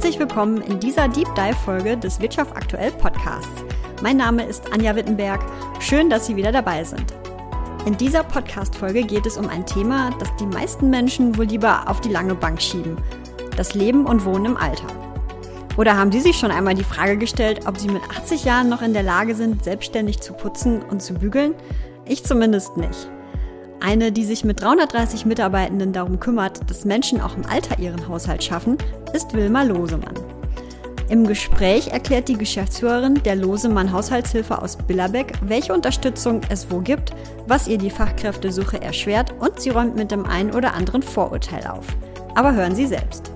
Herzlich willkommen in dieser Deep Dive Folge des Wirtschaft aktuell Podcasts. Mein Name ist Anja Wittenberg. Schön, dass Sie wieder dabei sind. In dieser Podcast Folge geht es um ein Thema, das die meisten Menschen wohl lieber auf die lange Bank schieben. Das Leben und Wohnen im Alter. Oder haben Sie sich schon einmal die Frage gestellt, ob Sie mit 80 Jahren noch in der Lage sind, selbstständig zu putzen und zu bügeln? Ich zumindest nicht. Eine, die sich mit 330 Mitarbeitenden darum kümmert, dass Menschen auch im Alter ihren Haushalt schaffen, ist Wilma Losemann. Im Gespräch erklärt die Geschäftsführerin der Losemann Haushaltshilfe aus Billerbeck, welche Unterstützung es wo gibt, was ihr die Fachkräftesuche erschwert und sie räumt mit dem einen oder anderen Vorurteil auf. Aber hören Sie selbst.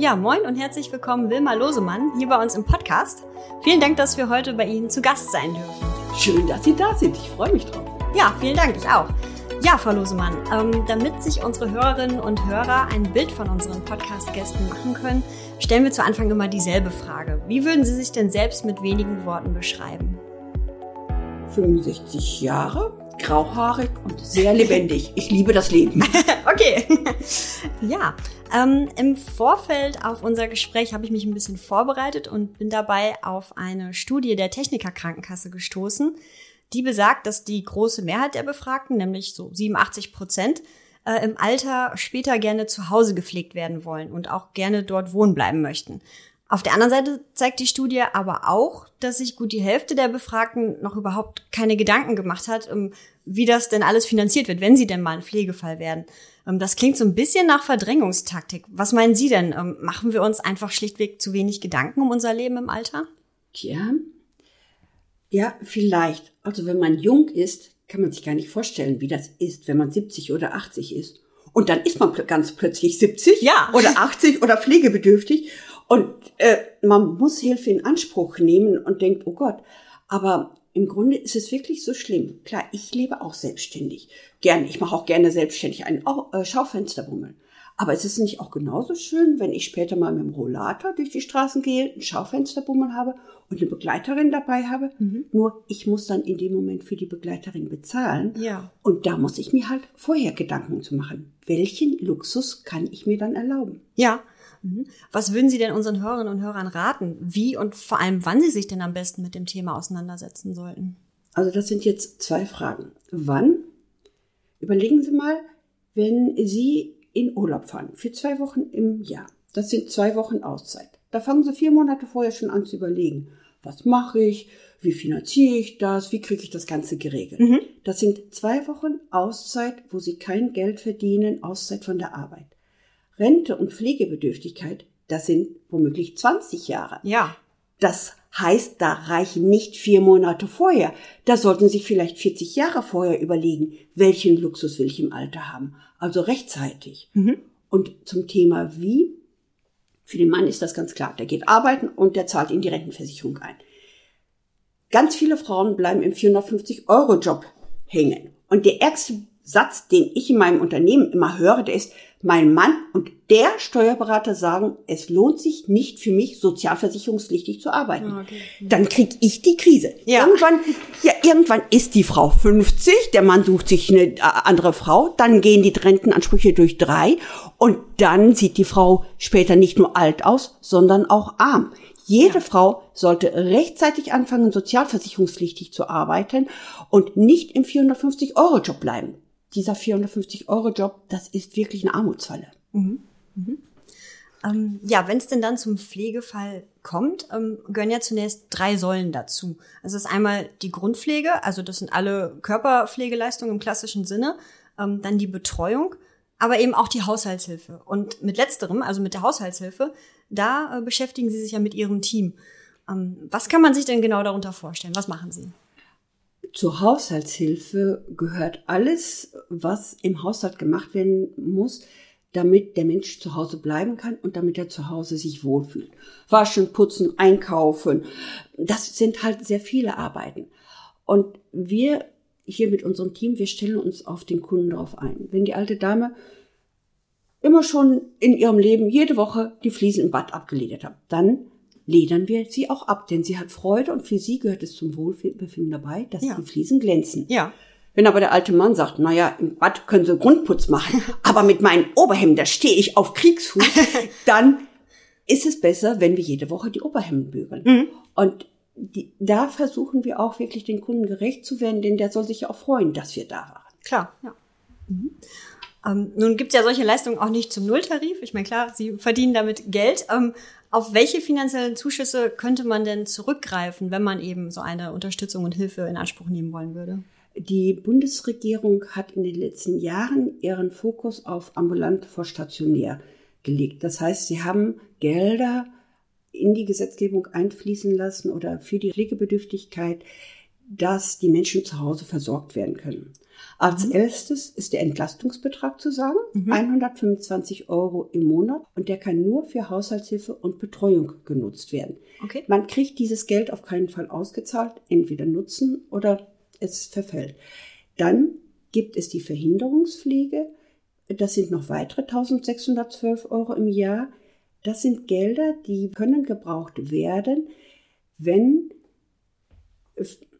Ja, moin und herzlich willkommen Wilma Losemann hier bei uns im Podcast. Vielen Dank, dass wir heute bei Ihnen zu Gast sein dürfen. Schön, dass Sie da sind. Ich freue mich drauf. Ja, vielen Dank, ich auch. Ja, Frau Losemann, ähm, damit sich unsere Hörerinnen und Hörer ein Bild von unseren Podcast-Gästen machen können, stellen wir zu Anfang immer dieselbe Frage. Wie würden Sie sich denn selbst mit wenigen Worten beschreiben? 65 Jahre, grauhaarig und sehr lebendig. Ich liebe das Leben. okay. ja, ähm, im Vorfeld auf unser Gespräch habe ich mich ein bisschen vorbereitet und bin dabei auf eine Studie der Techniker Krankenkasse gestoßen, die besagt, dass die große Mehrheit der Befragten, nämlich so 87 Prozent, äh, im Alter später gerne zu Hause gepflegt werden wollen und auch gerne dort wohnen bleiben möchten. Auf der anderen Seite zeigt die Studie aber auch, dass sich gut die Hälfte der Befragten noch überhaupt keine Gedanken gemacht hat, ähm, wie das denn alles finanziert wird, wenn sie denn mal ein Pflegefall werden. Ähm, das klingt so ein bisschen nach Verdrängungstaktik. Was meinen Sie denn? Ähm, machen wir uns einfach schlichtweg zu wenig Gedanken um unser Leben im Alter? Tja, ja, vielleicht. Also wenn man jung ist, kann man sich gar nicht vorstellen, wie das ist, wenn man 70 oder 80 ist. Und dann ist man ganz plötzlich 70 ja. oder 80 oder pflegebedürftig. Und äh, man muss Hilfe in Anspruch nehmen und denkt, oh Gott, aber im Grunde ist es wirklich so schlimm. Klar, ich lebe auch selbstständig. Gerne, ich mache auch gerne selbstständig ein äh, Schaufensterbummeln. Aber ist es nicht auch genauso schön, wenn ich später mal mit dem Rollator durch die Straßen gehe, ein Schaufensterbummel habe und eine Begleiterin dabei habe? Mhm. Nur ich muss dann in dem Moment für die Begleiterin bezahlen. Ja. Und da muss ich mir halt vorher Gedanken zu machen. Welchen Luxus kann ich mir dann erlauben? Ja. Mhm. Was würden Sie denn unseren Hörerinnen und Hörern raten? Wie und vor allem, wann Sie sich denn am besten mit dem Thema auseinandersetzen sollten? Also das sind jetzt zwei Fragen. Wann? Überlegen Sie mal, wenn Sie in Urlaub fahren für zwei Wochen im Jahr. Das sind zwei Wochen Auszeit. Da fangen Sie vier Monate vorher schon an zu überlegen, was mache ich, wie finanziere ich das, wie kriege ich das Ganze geregelt. Mhm. Das sind zwei Wochen Auszeit, wo Sie kein Geld verdienen, Auszeit von der Arbeit. Rente und Pflegebedürftigkeit, das sind womöglich 20 Jahre. Ja. Das heißt, da reichen nicht vier Monate vorher. Da sollten Sie sich vielleicht 40 Jahre vorher überlegen, welchen Luxus will ich im Alter haben. Also rechtzeitig. Mhm. Und zum Thema wie, für den Mann ist das ganz klar. Der geht arbeiten und der zahlt in die Rentenversicherung ein. Ganz viele Frauen bleiben im 450-Euro-Job hängen. Und der ärgste Satz, den ich in meinem Unternehmen immer höre, der ist, mein Mann und der Steuerberater sagen, es lohnt sich nicht für mich, sozialversicherungspflichtig zu arbeiten. Ah, okay. Dann krieg ich die Krise. Ja. Irgendwann, ja, irgendwann ist die Frau 50, der Mann sucht sich eine äh, andere Frau, dann gehen die Rentenansprüche durch drei und dann sieht die Frau später nicht nur alt aus, sondern auch arm. Jede ja. Frau sollte rechtzeitig anfangen, sozialversicherungspflichtig zu arbeiten und nicht im 450-Euro-Job bleiben dieser 450-Euro-Job, das ist wirklich eine Armutsfalle. Mhm. Mhm. Ähm, ja, wenn es denn dann zum Pflegefall kommt, ähm, gehören ja zunächst drei Säulen dazu. Also das ist einmal die Grundpflege, also das sind alle Körperpflegeleistungen im klassischen Sinne, ähm, dann die Betreuung, aber eben auch die Haushaltshilfe. Und mit letzterem, also mit der Haushaltshilfe, da äh, beschäftigen Sie sich ja mit Ihrem Team. Ähm, was kann man sich denn genau darunter vorstellen? Was machen Sie? Zur Haushaltshilfe gehört alles, was im Haushalt gemacht werden muss, damit der Mensch zu Hause bleiben kann und damit er zu Hause sich wohlfühlt. Waschen, putzen, einkaufen, das sind halt sehr viele Arbeiten. Und wir hier mit unserem Team, wir stellen uns auf den Kunden darauf ein. Wenn die alte Dame immer schon in ihrem Leben jede Woche die Fliesen im Bad abgeledert hat, dann ledern wir sie auch ab, denn sie hat Freude und für sie gehört es zum Wohlbefinden dabei, dass ja. die Fliesen glänzen. Ja. Wenn aber der alte Mann sagt, naja, im Bad können Sie Grundputz machen, aber mit meinen Oberhemden, da stehe ich auf Kriegsfuß, dann ist es besser, wenn wir jede Woche die Oberhemden bügeln. Mhm. Und die, da versuchen wir auch wirklich den Kunden gerecht zu werden, denn der soll sich ja auch freuen, dass wir da waren. Klar, ja. Mhm. Ähm, nun gibt es ja solche Leistungen auch nicht zum Nulltarif. Ich meine, klar, Sie verdienen damit Geld. Ähm, auf welche finanziellen Zuschüsse könnte man denn zurückgreifen, wenn man eben so eine Unterstützung und Hilfe in Anspruch nehmen wollen würde? Die Bundesregierung hat in den letzten Jahren ihren Fokus auf ambulant vor stationär gelegt. Das heißt, sie haben Gelder in die Gesetzgebung einfließen lassen oder für die Pflegebedürftigkeit, dass die Menschen zu Hause versorgt werden können. Als mhm. erstes ist der Entlastungsbetrag zu sagen, mhm. 125 Euro im Monat und der kann nur für Haushaltshilfe und Betreuung genutzt werden. Okay. Man kriegt dieses Geld auf keinen Fall ausgezahlt, entweder nutzen oder es verfällt. Dann gibt es die Verhinderungspflege. Das sind noch weitere 1612 Euro im Jahr. Das sind Gelder, die können gebraucht werden, wenn,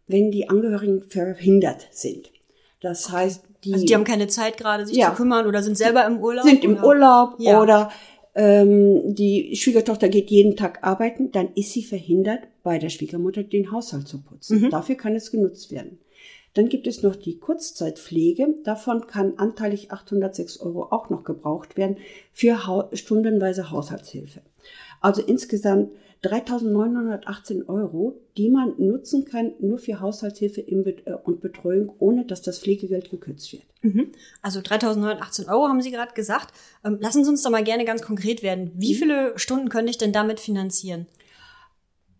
wenn die Angehörigen verhindert sind. Das heißt, die, also die haben keine Zeit gerade, sich ja, zu kümmern oder sind selber im Urlaub? Sind im Urlaub ja. oder ähm, die Schwiegertochter geht jeden Tag arbeiten, dann ist sie verhindert, bei der Schwiegermutter den Haushalt zu putzen. Mhm. Dafür kann es genutzt werden. Dann gibt es noch die Kurzzeitpflege. Davon kann anteilig 806 Euro auch noch gebraucht werden für ha stundenweise Haushaltshilfe. Also insgesamt 3.918 Euro, die man nutzen kann nur für Haushaltshilfe äh, und Betreuung, ohne dass das Pflegegeld gekürzt wird. Mhm. Also 3.918 Euro haben Sie gerade gesagt. Ähm, lassen Sie uns doch mal gerne ganz konkret werden. Wie mhm. viele Stunden könnte ich denn damit finanzieren?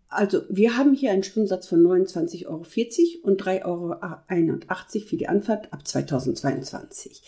Also wir haben hier einen Stundensatz von 29,40 Euro und 3,81 Euro für die Anfahrt ab 2022.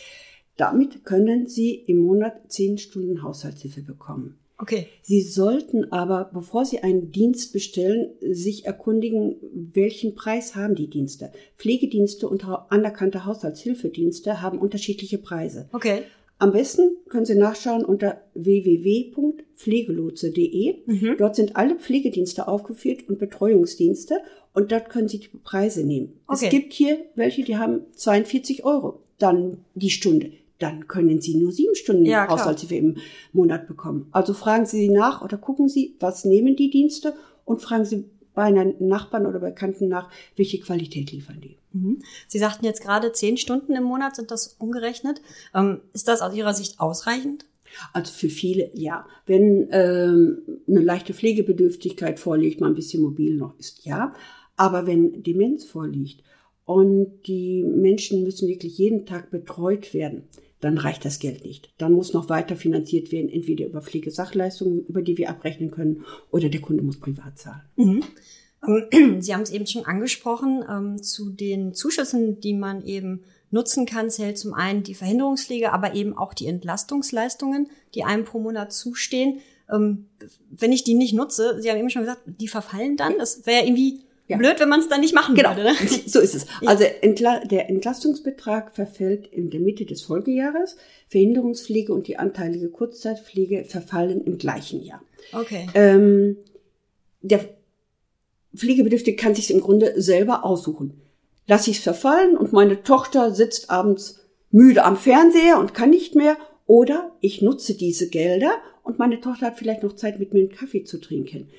Damit können Sie im Monat 10 Stunden Haushaltshilfe bekommen. Okay. Sie sollten aber, bevor Sie einen Dienst bestellen, sich erkundigen, welchen Preis haben die Dienste. Pflegedienste und anerkannte Haushaltshilfedienste haben unterschiedliche Preise. Okay. Am besten können Sie nachschauen unter www.pflegelotse.de. Mhm. Dort sind alle Pflegedienste aufgeführt und Betreuungsdienste und dort können Sie die Preise nehmen. Okay. Es gibt hier welche, die haben 42 Euro dann die Stunde dann können Sie nur sieben Stunden ja, Haushaltshilfe im Monat bekommen. Also fragen Sie sie nach oder gucken Sie, was nehmen die Dienste und fragen Sie bei einem Nachbarn oder Bekannten nach, welche Qualität liefern die. Mhm. Sie sagten jetzt gerade zehn Stunden im Monat sind das umgerechnet. Ähm, ist das aus Ihrer Sicht ausreichend? Also für viele ja. Wenn ähm, eine leichte Pflegebedürftigkeit vorliegt, man ein bisschen mobil noch ist, ja. Aber wenn Demenz vorliegt und die Menschen müssen wirklich jeden Tag betreut werden, dann reicht das Geld nicht. Dann muss noch weiter finanziert werden, entweder über Pflegesachleistungen, über die wir abrechnen können, oder der Kunde muss privat zahlen. Mhm. Sie haben es eben schon angesprochen, ähm, zu den Zuschüssen, die man eben nutzen kann, zählt zum einen die Verhinderungspflege, aber eben auch die Entlastungsleistungen, die einem pro Monat zustehen. Ähm, wenn ich die nicht nutze, Sie haben eben schon gesagt, die verfallen dann. Das wäre irgendwie ja. Blöd, wenn man es dann nicht machen genau. würde. Ne? So ist es. Also Entla der Entlastungsbetrag verfällt in der Mitte des Folgejahres. Verhinderungspflege und die anteilige Kurzzeitpflege verfallen im gleichen Jahr. Okay. Ähm, der Pflegebedürftige kann sich im Grunde selber aussuchen. Lass ich es verfallen und meine Tochter sitzt abends müde am Fernseher und kann nicht mehr. Oder ich nutze diese Gelder und meine Tochter hat vielleicht noch Zeit, mit mir einen Kaffee zu trinken.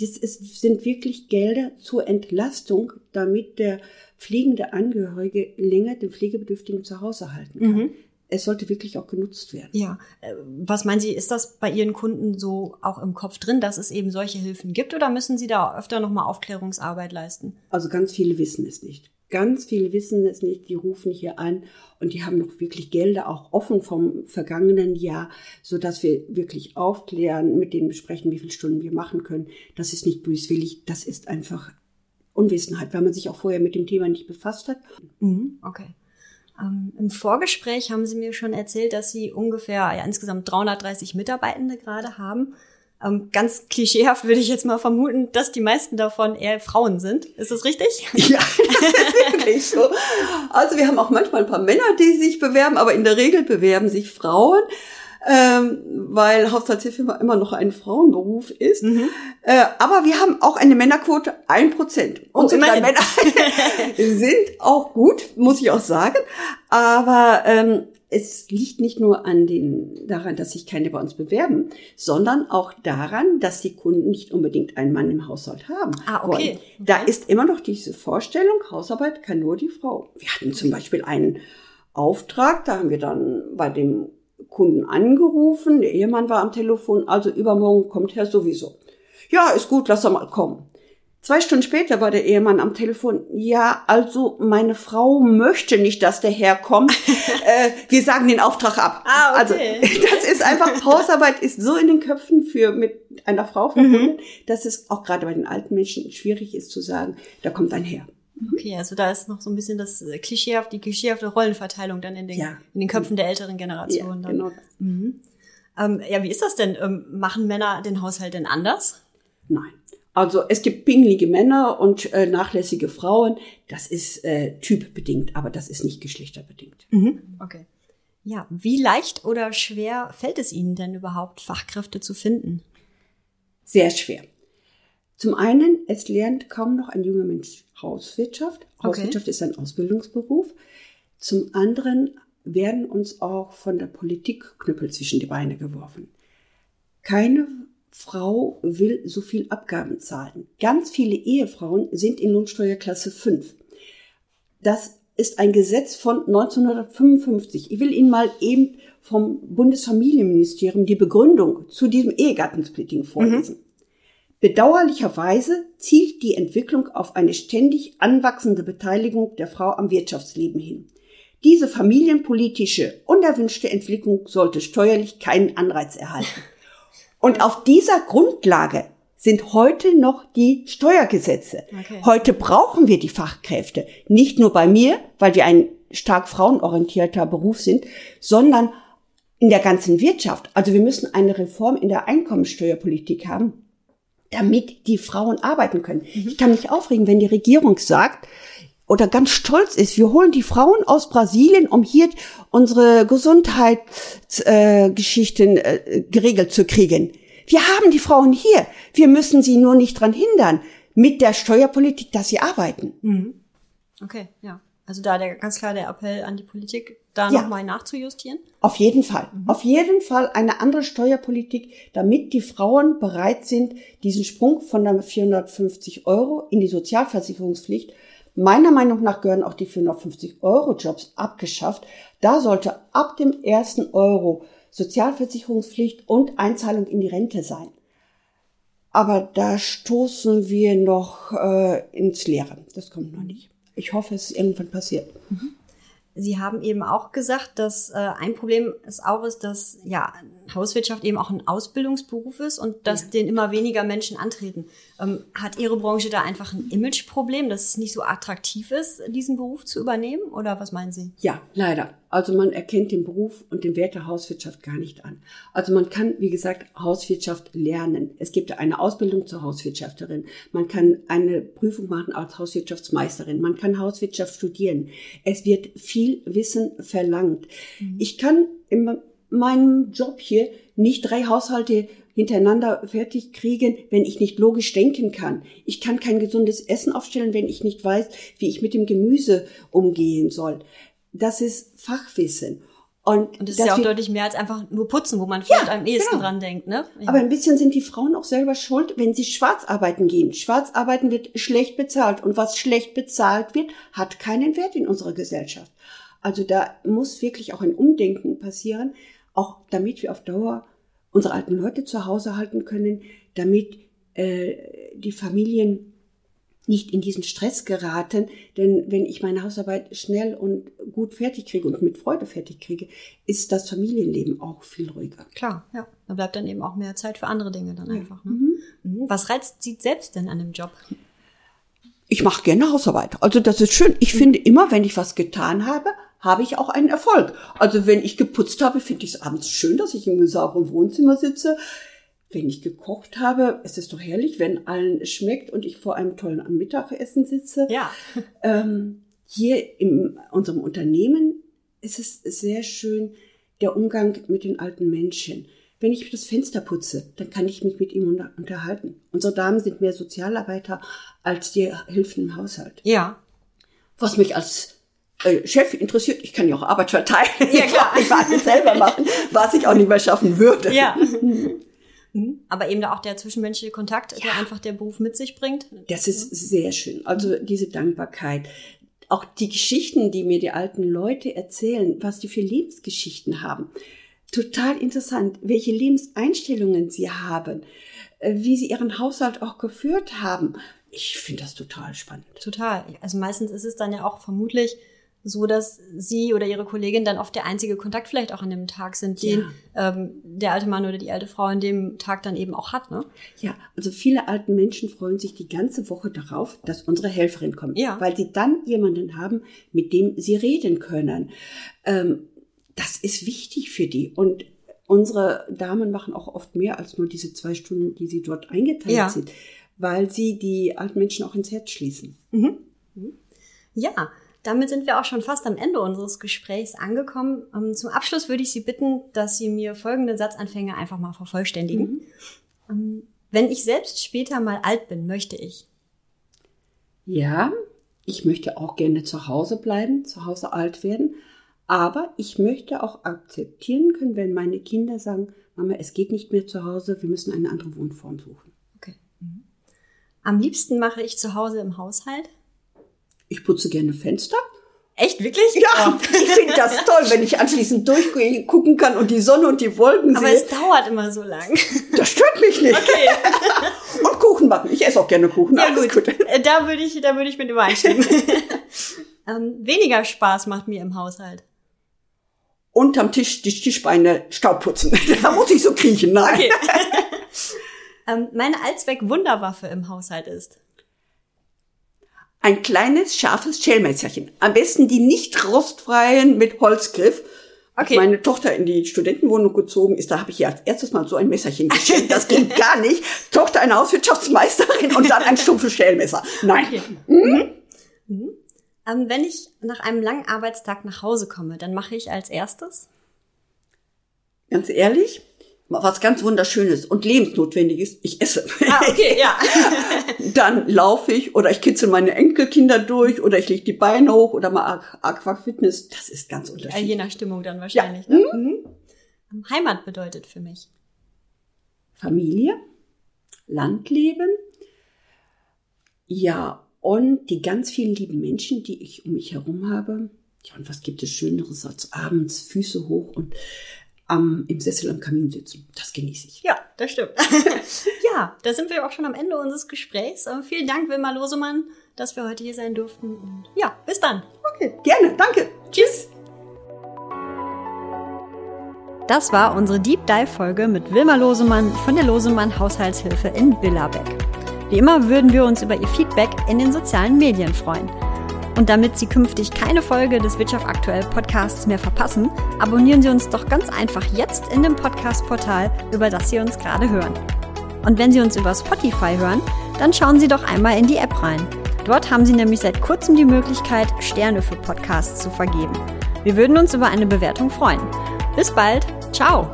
Das ist, sind wirklich Gelder zur Entlastung, damit der pflegende Angehörige länger den Pflegebedürftigen zu Hause halten kann. Mhm. Es sollte wirklich auch genutzt werden. Ja. Äh, was meinen Sie, ist das bei Ihren Kunden so auch im Kopf drin, dass es eben solche Hilfen gibt oder müssen Sie da öfter nochmal Aufklärungsarbeit leisten? Also ganz viele wissen es nicht. Ganz viele wissen es nicht, die rufen hier an und die haben noch wirklich Gelder auch offen vom vergangenen Jahr, so dass wir wirklich aufklären, mit denen besprechen, wie viele Stunden wir machen können. Das ist nicht böswillig, das ist einfach Unwissenheit, weil man sich auch vorher mit dem Thema nicht befasst hat. Mhm, okay. Ähm, Im Vorgespräch haben Sie mir schon erzählt, dass Sie ungefähr ja, insgesamt 330 Mitarbeitende gerade haben. Ähm, ganz klischeehaft würde ich jetzt mal vermuten, dass die meisten davon eher Frauen sind. Ist das richtig? Ja, das ist wirklich so. Also wir haben auch manchmal ein paar Männer, die sich bewerben, aber in der Regel bewerben sich Frauen. ähm, weil Haushaltshilfe immer, immer noch ein Frauenberuf ist. Mhm. Äh, aber wir haben auch eine Männerquote, ein Prozent. Oh, Unsere drei Männer sind auch gut, muss ich auch sagen. Aber ähm, es liegt nicht nur an den, daran, dass sich keine bei uns bewerben, sondern auch daran, dass die Kunden nicht unbedingt einen Mann im Haushalt haben. Ah, okay. okay. Da ist immer noch diese Vorstellung, Hausarbeit kann nur die Frau. Wir hatten zum Beispiel einen Auftrag, da haben wir dann bei dem Kunden angerufen, der Ehemann war am Telefon, also übermorgen kommt Herr sowieso. Ja, ist gut, lass er mal kommen. Zwei Stunden später war der Ehemann am Telefon. Ja, also meine Frau möchte nicht, dass der Herr kommt. äh, wir sagen den Auftrag ab. Ah, okay. Also das ist einfach Hausarbeit ist so in den Köpfen für mit einer Frau verbunden, mhm. dass es auch gerade bei den alten Menschen schwierig ist zu sagen, da kommt ein Herr. Mhm. Okay, also da ist noch so ein bisschen das äh, klischeehaft, die klischeehafte Rollenverteilung dann in den, ja. in den Köpfen der älteren Generation. Ja, genau. Mhm. Ähm, ja, wie ist das denn? Ähm, machen Männer den Haushalt denn anders? Nein. Also es gibt pingelige Männer und äh, nachlässige Frauen. Das ist äh, typbedingt, aber das ist nicht geschlechterbedingt. Mhm. Okay. Ja, wie leicht oder schwer fällt es Ihnen denn überhaupt, Fachkräfte zu finden? Sehr schwer. Zum einen, es lernt kaum noch ein junger Mensch Hauswirtschaft. Hauswirtschaft okay. ist ein Ausbildungsberuf. Zum anderen werden uns auch von der Politik Knüppel zwischen die Beine geworfen. Keine Frau will so viel Abgaben zahlen. Ganz viele Ehefrauen sind in Lohnsteuerklasse 5. Das ist ein Gesetz von 1955. Ich will Ihnen mal eben vom Bundesfamilienministerium die Begründung zu diesem Ehegattensplitting vorlesen. Mhm. Bedauerlicherweise zielt die Entwicklung auf eine ständig anwachsende Beteiligung der Frau am Wirtschaftsleben hin. Diese familienpolitische, unerwünschte Entwicklung sollte steuerlich keinen Anreiz erhalten. Und auf dieser Grundlage sind heute noch die Steuergesetze. Okay. Heute brauchen wir die Fachkräfte. Nicht nur bei mir, weil wir ein stark frauenorientierter Beruf sind, sondern in der ganzen Wirtschaft. Also wir müssen eine Reform in der Einkommensteuerpolitik haben, damit die Frauen arbeiten können. Mhm. Ich kann mich aufregen, wenn die Regierung sagt, oder ganz stolz ist, wir holen die Frauen aus Brasilien, um hier unsere Gesundheitsgeschichten äh, äh, geregelt zu kriegen. Wir haben die Frauen hier. Wir müssen sie nur nicht dran hindern, mit der Steuerpolitik, dass sie arbeiten. Mhm. Okay, ja. Also da der, ganz klar der Appell an die Politik, da ja. nochmal nachzujustieren? Auf jeden Fall. Mhm. Auf jeden Fall eine andere Steuerpolitik, damit die Frauen bereit sind, diesen Sprung von der 450 Euro in die Sozialversicherungspflicht Meiner Meinung nach gehören auch die 450 Euro Jobs abgeschafft. Da sollte ab dem ersten Euro Sozialversicherungspflicht und Einzahlung in die Rente sein. Aber da stoßen wir noch äh, ins Leere. Das kommt noch nicht. Ich hoffe, es ist irgendwann passiert. Mhm. Sie haben eben auch gesagt, dass äh, ein Problem ist auch ist, dass ja Hauswirtschaft eben auch ein Ausbildungsberuf ist und dass ja. den immer weniger Menschen antreten. Ähm, hat Ihre Branche da einfach ein Imageproblem, dass es nicht so attraktiv ist, diesen Beruf zu übernehmen? Oder was meinen Sie? Ja, leider. Also man erkennt den Beruf und den Wert der Hauswirtschaft gar nicht an. Also man kann, wie gesagt, Hauswirtschaft lernen. Es gibt eine Ausbildung zur Hauswirtschafterin. Man kann eine Prüfung machen als Hauswirtschaftsmeisterin. Man kann Hauswirtschaft studieren. Es wird viel Wissen verlangt. Mhm. Ich kann in meinem Job hier nicht drei Haushalte hintereinander fertig kriegen, wenn ich nicht logisch denken kann. Ich kann kein gesundes Essen aufstellen, wenn ich nicht weiß, wie ich mit dem Gemüse umgehen soll das ist Fachwissen. Und, und das, das ist ja auch deutlich mehr als einfach nur putzen, wo man vielleicht ja, am ehesten genau. dran denkt. Ne? Ja. Aber ein bisschen sind die Frauen auch selber schuld, wenn sie schwarz arbeiten gehen. Schwarz arbeiten wird schlecht bezahlt. Und was schlecht bezahlt wird, hat keinen Wert in unserer Gesellschaft. Also da muss wirklich auch ein Umdenken passieren, auch damit wir auf Dauer unsere alten Leute zu Hause halten können, damit äh, die Familien nicht in diesen Stress geraten, denn wenn ich meine Hausarbeit schnell und gut fertig kriege und mit Freude fertig kriege, ist das Familienleben auch viel ruhiger. Klar, ja. Da bleibt dann eben auch mehr Zeit für andere Dinge dann einfach. Ne? Mhm. mhm. Was reizt Sie selbst denn an dem Job? Ich mache gerne Hausarbeit. Also das ist schön. Ich mhm. finde immer, wenn ich was getan habe, habe ich auch einen Erfolg. Also wenn ich geputzt habe, finde ich es abends schön, dass ich im sauberen Wohnzimmer sitze wenn ich gekocht habe, es ist doch herrlich, wenn allen schmeckt und ich vor einem tollen Mittagessen sitze. Ja. Ähm, hier in unserem Unternehmen ist es sehr schön, der Umgang mit den alten Menschen. Wenn ich das Fenster putze, dann kann ich mich mit ihm unterhalten. Unsere Damen sind mehr Sozialarbeiter als die Hilfen im Haushalt. Ja. Was mich als äh, Chef interessiert, ich kann ja auch Arbeit verteilen. Ja, klar. Ich kann alles selber machen, was ich auch nicht mehr schaffen würde. Ja. Mhm. Aber eben da auch der zwischenmenschliche Kontakt, ja. der einfach der Beruf mit sich bringt. Das ist sehr schön. Also diese Dankbarkeit. Auch die Geschichten, die mir die alten Leute erzählen, was die für Lebensgeschichten haben. Total interessant, welche Lebenseinstellungen sie haben, äh, wie sie ihren Haushalt auch geführt haben. Ich finde das total spannend. Total. Also meistens ist es dann ja auch vermutlich so dass sie oder ihre Kollegin dann oft der einzige Kontakt vielleicht auch an dem Tag sind, den ja. ähm, der alte Mann oder die alte Frau an dem Tag dann eben auch hat. Ne? Ja, also viele alten Menschen freuen sich die ganze Woche darauf, dass unsere Helferin kommt, ja. weil sie dann jemanden haben, mit dem sie reden können. Ähm, das ist wichtig für die und unsere Damen machen auch oft mehr als nur diese zwei Stunden, die sie dort eingeteilt ja. sind, weil sie die alten Menschen auch ins Herz schließen. Mhm. Ja, damit sind wir auch schon fast am Ende unseres Gesprächs angekommen. Ähm, zum Abschluss würde ich Sie bitten, dass Sie mir folgende Satzanfänge einfach mal vervollständigen. Mhm. Ähm, wenn ich selbst später mal alt bin, möchte ich. Ja, ich möchte auch gerne zu Hause bleiben, zu Hause alt werden. Aber ich möchte auch akzeptieren können, wenn meine Kinder sagen, Mama, es geht nicht mehr zu Hause, wir müssen eine andere Wohnform suchen. Okay. Mhm. Am liebsten mache ich zu Hause im Haushalt. Ich putze gerne Fenster. Echt, wirklich? Ja, oh. ich finde das toll, wenn ich anschließend durchgucken kann und die Sonne und die Wolken Aber sehe. es dauert immer so lang. Das stört mich nicht. Okay. und Kuchen backen. Ich esse auch gerne Kuchen. Ja, gut. gut. Äh, da würde ich, da würde ich mit übereinstimmen. ähm, weniger Spaß macht mir im Haushalt. Unterm Tisch die Tischbeine Staub putzen. da muss ich so kriechen. Nein. Okay. ähm, meine Allzweck-Wunderwaffe im Haushalt ist ein kleines, scharfes Schälmesserchen. Am besten die nicht rostfreien mit Holzgriff. Okay. Meine Tochter in die Studentenwohnung gezogen ist, da habe ich ihr als erstes mal so ein Messerchen geschenkt. Das ging gar nicht. Tochter eine Hauswirtschaftsmeisterin und dann ein stumpfes Schälmesser. Nein. Okay. Mhm. Mhm. Ähm, wenn ich nach einem langen Arbeitstag nach Hause komme, dann mache ich als erstes? Ganz ehrlich, was ganz Wunderschönes und lebensnotwendiges, ich esse. Ah, okay, ja. Dann laufe ich oder ich kitzel meine Enkelkinder durch oder ich lege die Beine hoch oder mal Aquafitness. Das ist ganz unterschiedlich. Je nach Stimmung dann wahrscheinlich. Ja. Ne? Mhm. mhm. Heimat bedeutet für mich. Familie, Landleben, ja, und die ganz vielen lieben Menschen, die ich um mich herum habe. Ja, und was gibt es Schöneres als abends Füße hoch und am, im Sessel am Kamin sitzen. Das genieße ich. Ja, das stimmt. ja, da sind wir auch schon am Ende unseres Gesprächs. Ähm, vielen Dank, Wilma Losemann, dass wir heute hier sein durften. Und ja, bis dann. Okay, gerne. Danke. Tschüss. Das war unsere Deep Dive Folge mit Wilma Losemann von der Losemann Haushaltshilfe in Billerbeck. Wie immer würden wir uns über Ihr Feedback in den sozialen Medien freuen. Und damit Sie künftig keine Folge des Wirtschaft aktuell Podcasts mehr verpassen, abonnieren Sie uns doch ganz einfach jetzt in dem Podcast-Portal, über das Sie uns gerade hören. Und wenn Sie uns über Spotify hören, dann schauen Sie doch einmal in die App rein. Dort haben Sie nämlich seit kurzem die Möglichkeit, Sterne für Podcasts zu vergeben. Wir würden uns über eine Bewertung freuen. Bis bald. Ciao.